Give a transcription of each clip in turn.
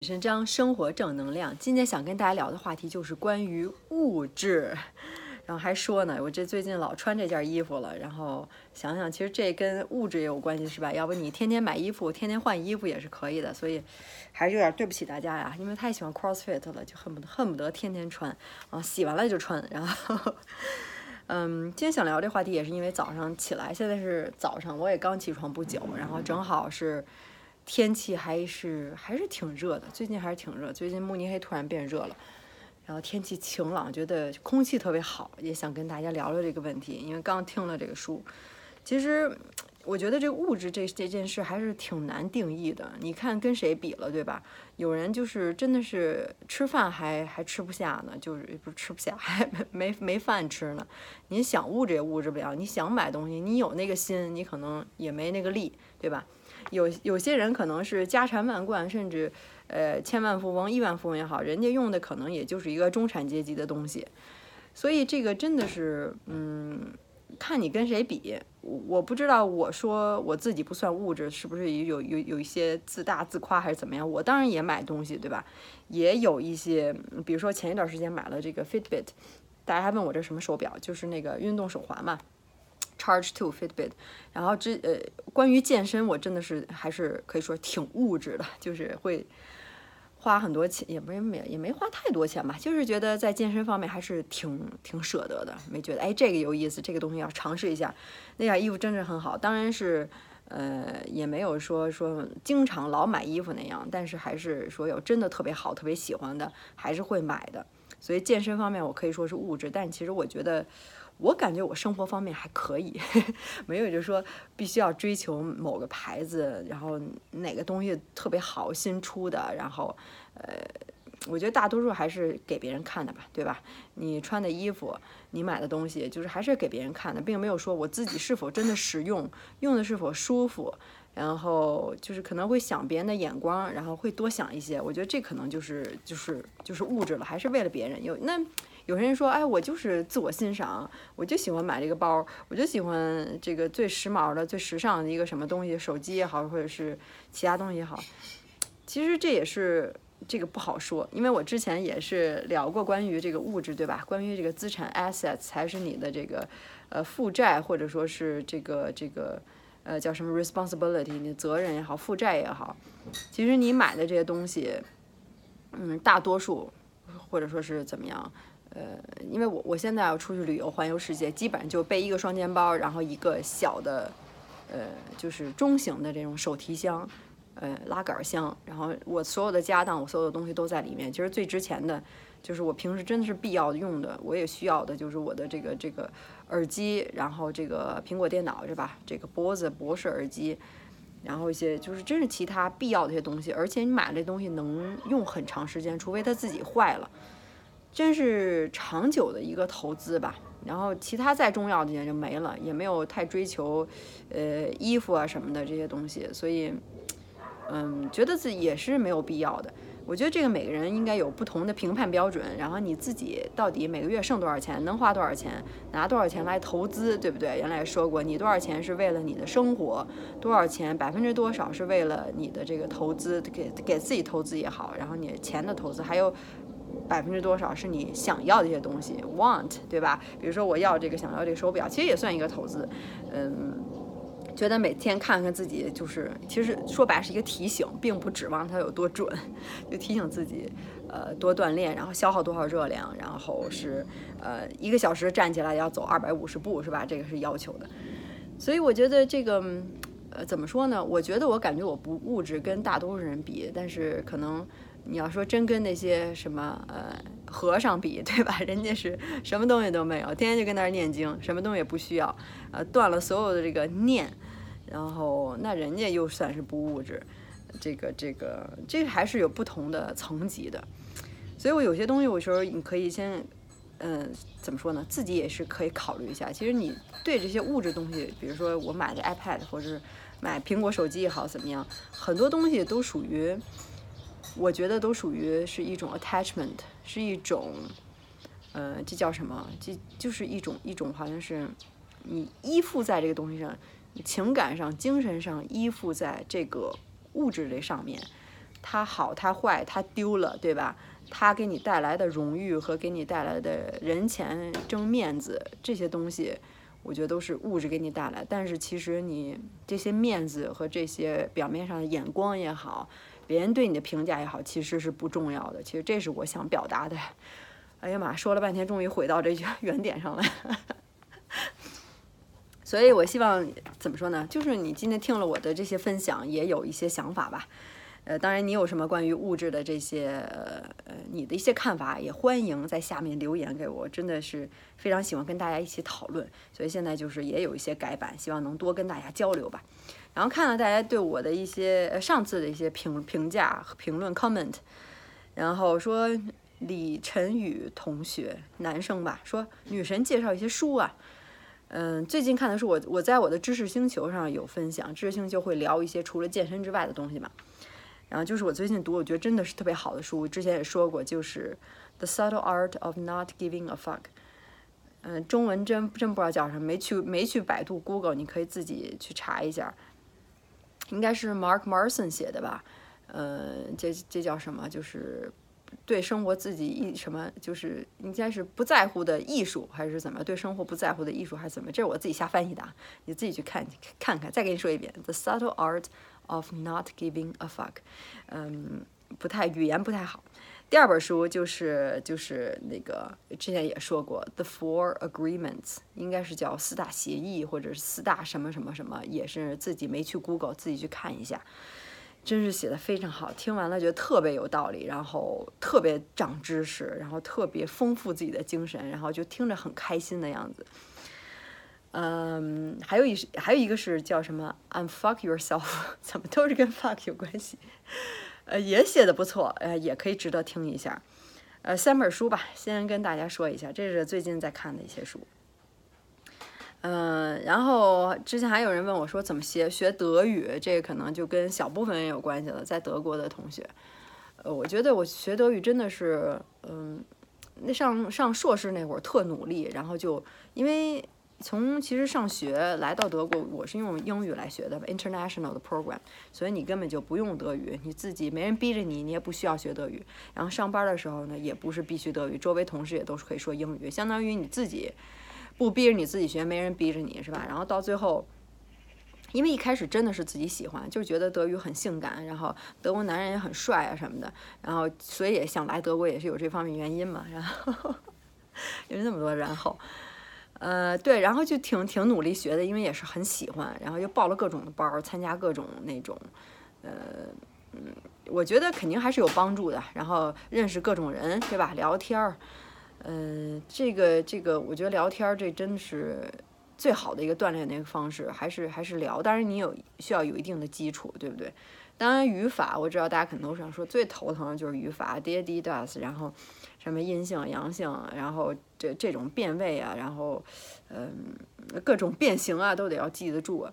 神章生活正能量，今天想跟大家聊的话题就是关于物质。然后还说呢，我这最近老穿这件衣服了，然后想想，其实这跟物质也有关系，是吧？要不你天天买衣服，天天换衣服也是可以的。所以还是有点对不起大家呀，因为太喜欢 CrossFit 了，就恨不得恨不得天天穿啊，洗完了就穿。然后，嗯，今天想聊这话题也是因为早上起来，现在是早上，我也刚起床不久，然后正好是。天气还是还是挺热的，最近还是挺热。最近慕尼黑突然变热了，然后天气晴朗，觉得空气特别好，也想跟大家聊聊这个问题。因为刚听了这个书，其实我觉得这物质这这件事还是挺难定义的。你看跟谁比了，对吧？有人就是真的是吃饭还还吃不下呢，就是不是吃不下，还没没没饭吃呢。你想物质也物质不了，你想买东西，你有那个心，你可能也没那个力，对吧？有有些人可能是家产万贯，甚至呃千万富翁、亿万富翁也好，人家用的可能也就是一个中产阶级的东西，所以这个真的是，嗯，看你跟谁比。我不知道，我说我自己不算物质，是不是有有有一些自大自夸还是怎么样？我当然也买东西，对吧？也有一些，比如说前一段时间买了这个 Fitbit，大家还问我这什么手表，就是那个运动手环嘛。Charge to Fitbit，然后这呃，关于健身，我真的是还是可以说挺物质的，就是会花很多钱，也没没也没花太多钱吧，就是觉得在健身方面还是挺挺舍得的，没觉得哎这个有意思，这个东西要尝试一下。那件衣服真是很好，当然是呃也没有说说经常老买衣服那样，但是还是说有真的特别好、特别喜欢的，还是会买的。所以健身方面我可以说是物质，但其实我觉得。我感觉我生活方面还可以，没有就是说必须要追求某个牌子，然后哪个东西特别好新出的，然后呃，我觉得大多数还是给别人看的吧，对吧？你穿的衣服，你买的东西，就是还是给别人看的，并没有说我自己是否真的实用，用的是否舒服，然后就是可能会想别人的眼光，然后会多想一些。我觉得这可能就是就是就是物质了，还是为了别人有那。有些人说，哎，我就是自我欣赏，我就喜欢买这个包，我就喜欢这个最时髦的、最时尚的一个什么东西，手机也好，或者是其他东西也好。其实这也是这个不好说，因为我之前也是聊过关于这个物质，对吧？关于这个资产 assets 才是你的这个呃负债，或者说是这个这个呃叫什么 responsibility，你的责任也好，负债也好。其实你买的这些东西，嗯，大多数或者说是怎么样？呃，因为我我现在要出去旅游环游世界，基本上就背一个双肩包，然后一个小的，呃，就是中型的这种手提箱，呃，拉杆箱，然后我所有的家当，我所有的东西都在里面。其实最值钱的，就是我平时真的是必要用的，我也需要的，就是我的这个这个耳机，然后这个苹果电脑是吧？这个脖子博士耳机，然后一些就是真是其他必要的一些东西，而且你买这东西能用很长时间，除非它自己坏了。真是长久的一个投资吧，然后其他再重要的也就没了，也没有太追求，呃，衣服啊什么的这些东西，所以，嗯，觉得自己也是没有必要的。我觉得这个每个人应该有不同的评判标准，然后你自己到底每个月剩多少钱，能花多少钱，拿多少钱来投资，对不对？原来说过，你多少钱是为了你的生活，多少钱百分之多少是为了你的这个投资，给给自己投资也好，然后你钱的投资还有。百分之多少是你想要的一些东西，want，对吧？比如说我要这个，想要这个手表，其实也算一个投资。嗯，觉得每天看看自己，就是其实说白是一个提醒，并不指望它有多准，就提醒自己，呃，多锻炼，然后消耗多少热量，然后是呃一个小时站起来要走二百五十步，是吧？这个是要求的。所以我觉得这个，呃，怎么说呢？我觉得我感觉我不物质，跟大多数人比，但是可能。你要说真跟那些什么呃和尚比，对吧？人家是什么东西都没有，天天就跟那儿念经，什么东西也不需要，呃，断了所有的这个念，然后那人家又算是不物质，这个这个这还是有不同的层级的。所以我有些东西，有时候你可以先，嗯，怎么说呢？自己也是可以考虑一下。其实你对这些物质东西，比如说我买的 iPad 或者是买苹果手机也好，怎么样，很多东西都属于。我觉得都属于是一种 attachment，是一种，呃，这叫什么？这就是一种一种，好像是你依附在这个东西上，情感上、精神上依附在这个物质这上面。它好它坏它丢了，对吧？它给你带来的荣誉和给你带来的人前争面子这些东西，我觉得都是物质给你带来。但是其实你这些面子和这些表面上的眼光也好，别人对你的评价也好，其实是不重要的。其实这是我想表达的。哎呀妈，说了半天，终于回到这句 原点上了。所以我希望怎么说呢？就是你今天听了我的这些分享，也有一些想法吧。呃，当然，你有什么关于物质的这些呃你的一些看法，也欢迎在下面留言给我，真的是非常喜欢跟大家一起讨论。所以现在就是也有一些改版，希望能多跟大家交流吧。然后看了大家对我的一些呃上次的一些评评价评论 comment，然后说。李晨宇同学，男生吧，说女神介绍一些书啊，嗯，最近看的书，我我在我的知识星球上有分享，知识星球会聊一些除了健身之外的东西嘛，然后就是我最近读，我觉得真的是特别好的书，之前也说过，就是《The Subtle Art of Not Giving a Fuck》，嗯，中文真真不知道叫什么，没去没去百度 Google，你可以自己去查一下，应该是 Mark Marson 写的吧，嗯，这这叫什么？就是。对生活自己一什么就是应该是不在乎的艺术还是怎么？对生活不在乎的艺术还是怎么？这是我自己瞎翻译的啊，你自己去看看看。再给你说一遍，《The Subtle Art of Not Giving a Fuck》。嗯，不太语言不太好。第二本书就是就是那个之前也说过，《The Four Agreements》，应该是叫四大协议或者是四大什么什么什么，也是自己没去 Google，自己去看一下。真是写的非常好，听完了觉得特别有道理，然后特别长知识，然后特别丰富自己的精神，然后就听着很开心的样子。嗯，还有一还有一个是叫什么？Unfuck yourself，怎么都是跟 fuck 有关系？呃，也写的不错，呃，也可以值得听一下。呃，三本书吧，先跟大家说一下，这是最近在看的一些书。嗯，然后之前还有人问我说怎么学学德语，这可能就跟小部分人有关系了，在德国的同学。呃，我觉得我学德语真的是，嗯，那上上硕士那会儿特努力，然后就因为从其实上学来到德国，我是用英语来学的，international 的 program，所以你根本就不用德语，你自己没人逼着你，你也不需要学德语。然后上班的时候呢，也不是必须德语，周围同事也都是可以说英语，相当于你自己。不逼着你自己学，没人逼着你是吧？然后到最后，因为一开始真的是自己喜欢，就觉得德语很性感，然后德国男人也很帅啊什么的，然后所以也想来德国，也是有这方面原因嘛。然后 有那么多然后，呃，对，然后就挺挺努力学的，因为也是很喜欢，然后又报了各种的班儿，参加各种那种，呃，嗯，我觉得肯定还是有帮助的。然后认识各种人，对吧？聊天儿。嗯，这个这个，我觉得聊天儿这真是最好的一个锻炼的一个方式，还是还是聊。当然你有需要有一定的基础，对不对？当然语法，我知道大家可能都想说最头疼的就是语法，did does，然后什么阴性阳性，然后这这种变位啊，然后嗯各种变形啊，都得要记得住。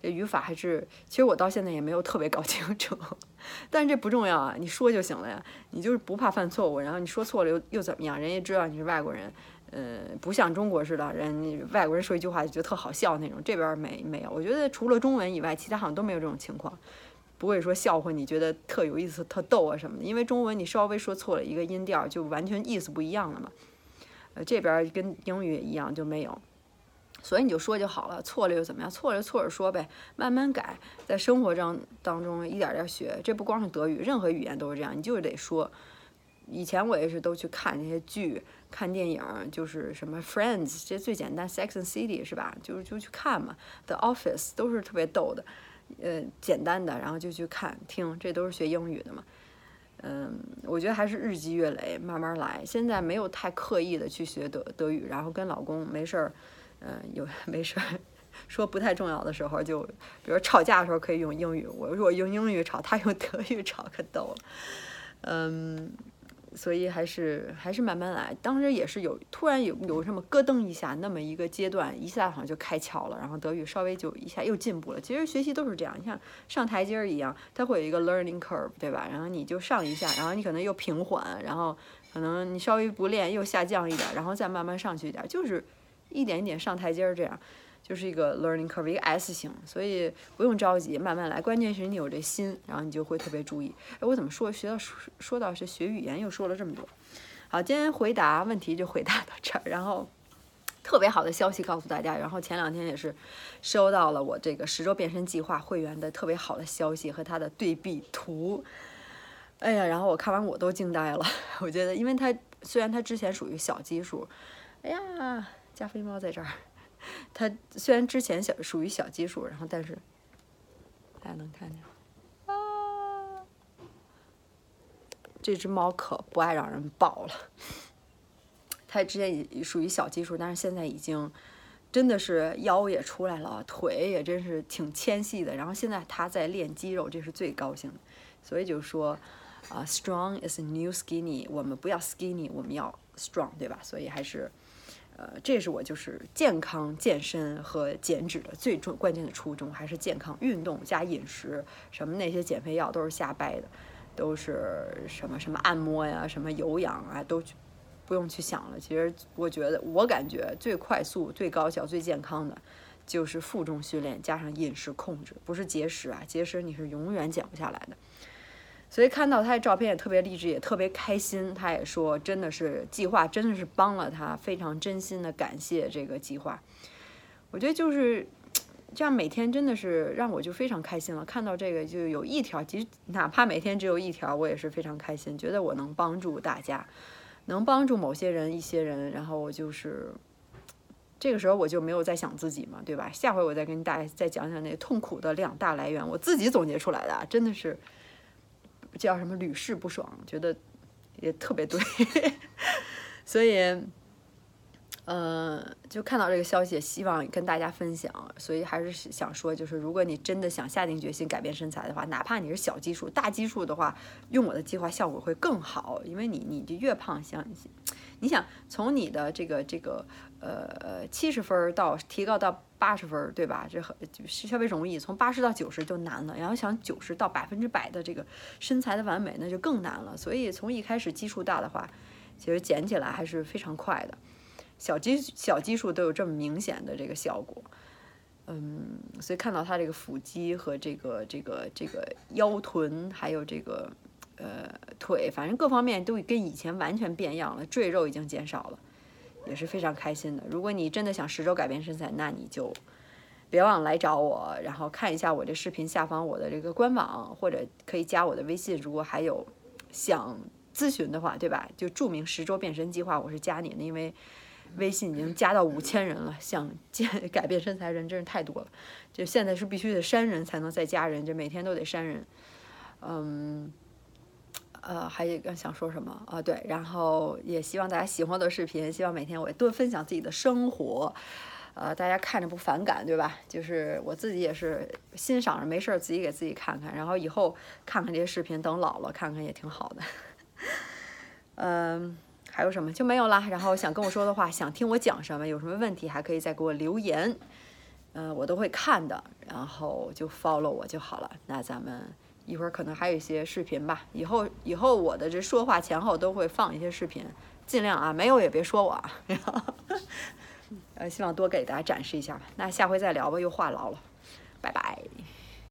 这语法还是，其实我到现在也没有特别搞清楚，但是这不重要啊，你说就行了呀，你就是不怕犯错误，然后你说错了又又怎么样？人家知道你是外国人，呃，不像中国似的，人外国人说一句话就觉得特好笑那种，这边没没有，我觉得除了中文以外，其他好像都没有这种情况，不会说笑话你觉得特有意思、特逗啊什么的，因为中文你稍微说错了一个音调，就完全意思不一样了嘛，呃，这边跟英语也一样就没有。所以你就说就好了，错了又怎么样？错了就错着说呗，慢慢改，在生活中当中一点点学。这不光是德语，任何语言都是这样，你就是得说。以前我也是都去看那些剧、看电影，就是什么 Friends，这最简单，Sex and City 是吧？就是就去看嘛，The Office 都是特别逗的，呃，简单的，然后就去看听，这都是学英语的嘛。嗯，我觉得还是日积月累，慢慢来。现在没有太刻意的去学德德语，然后跟老公没事儿。嗯，有 没事儿，说不太重要的时候，就比如吵架的时候可以用英语。我如果用英语吵，他用德语吵，可逗了。嗯，所以还是还是慢慢来。当时也是有突然有有什么咯噔一下，那么一个阶段，一下好像就开窍了，然后德语稍微就一下又进步了。其实学习都是这样，你像上台阶儿一样，它会有一个 learning curve，对吧？然后你就上一下，然后你可能又平缓，然后可能你稍微不练又下降一点，然后再慢慢上去一点，就是。一点一点上台阶儿，这样，就是一个 learning curve，一个 S 型，所以不用着急，慢慢来。关键是你有这心，然后你就会特别注意。哎，我怎么说学到说说到是学语言又说了这么多？好，今天回答问题就回答到这儿，然后特别好的消息告诉大家，然后前两天也是收到了我这个十周变身计划会员的特别好的消息和他的对比图。哎呀，然后我看完我都惊呆了，我觉得，因为他虽然他之前属于小基数，哎呀，加菲猫在这儿。它虽然之前小属于小基数，然后但是大家能看见啊，这只猫可不爱让人抱了。它之前也属于小基数，但是现在已经真的是腰也出来了，腿也真是挺纤细的。然后现在它在练肌肉，这是最高兴的。所以就说啊，strong is new skinny，我们不要 skinny，我们要 strong，对吧？所以还是。呃，这是我就是健康健身和减脂的最重关键的初衷，还是健康运动加饮食，什么那些减肥药都是瞎掰的，都是什么什么按摩呀，什么有氧啊，都不用去想了。其实我觉得，我感觉最快速、最高效、最健康的，就是负重训练加上饮食控制，不是节食啊，节食你是永远减不下来的。所以看到他的照片也特别励志，也特别开心。他也说，真的是计划，真的是帮了他，非常真心的感谢这个计划。我觉得就是这样，每天真的是让我就非常开心了。看到这个就有一条，其实哪怕每天只有一条，我也是非常开心，觉得我能帮助大家，能帮助某些人、一些人。然后我就是这个时候我就没有再想自己嘛，对吧？下回我再跟大家再讲讲那痛苦的两大来源，我自己总结出来的，真的是。叫什么屡试不爽，觉得也特别对，所以，呃，就看到这个消息，希望跟大家分享。所以还是想说，就是如果你真的想下定决心改变身材的话，哪怕你是小基数、大基数的话，用我的计划效果会更好，因为你你就越胖，想你想从你的这个这个呃七十分到提高到。八十分，对吧？这很是稍微容易，从八十到九十就难了。然后想九十到百分之百的这个身材的完美，那就更难了。所以从一开始基数大的话，其实减起来还是非常快的。小基小基数都有这么明显的这个效果，嗯，所以看到他这个腹肌和这个这个这个腰臀，还有这个呃腿，反正各方面都跟以前完全变样了，赘肉已经减少了。也是非常开心的。如果你真的想十周改变身材，那你就别忘了来找我，然后看一下我这视频下方我的这个官网，或者可以加我的微信。如果还有想咨询的话，对吧？就注明十周变身计划，我是加你的，因为微信已经加到五千人了，想见 改变身材人真是太多了。就现在是必须得删人才能再加人，就每天都得删人。嗯。呃，还有一个想说什么啊？对，然后也希望大家喜欢我的视频，希望每天我多分享自己的生活，呃，大家看着不反感，对吧？就是我自己也是欣赏着，没事儿自己给自己看看，然后以后看看这些视频，等老了看看也挺好的。嗯，还有什么就没有啦？然后想跟我说的话，想听我讲什么，有什么问题还可以再给我留言，嗯，我都会看的，然后就 follow 我就好了。那咱们。一会儿可能还有一些视频吧，以后以后我的这说话前后都会放一些视频，尽量啊，没有也别说我啊，呃，希望多给大家展示一下吧。那下回再聊吧，又话痨了，拜拜。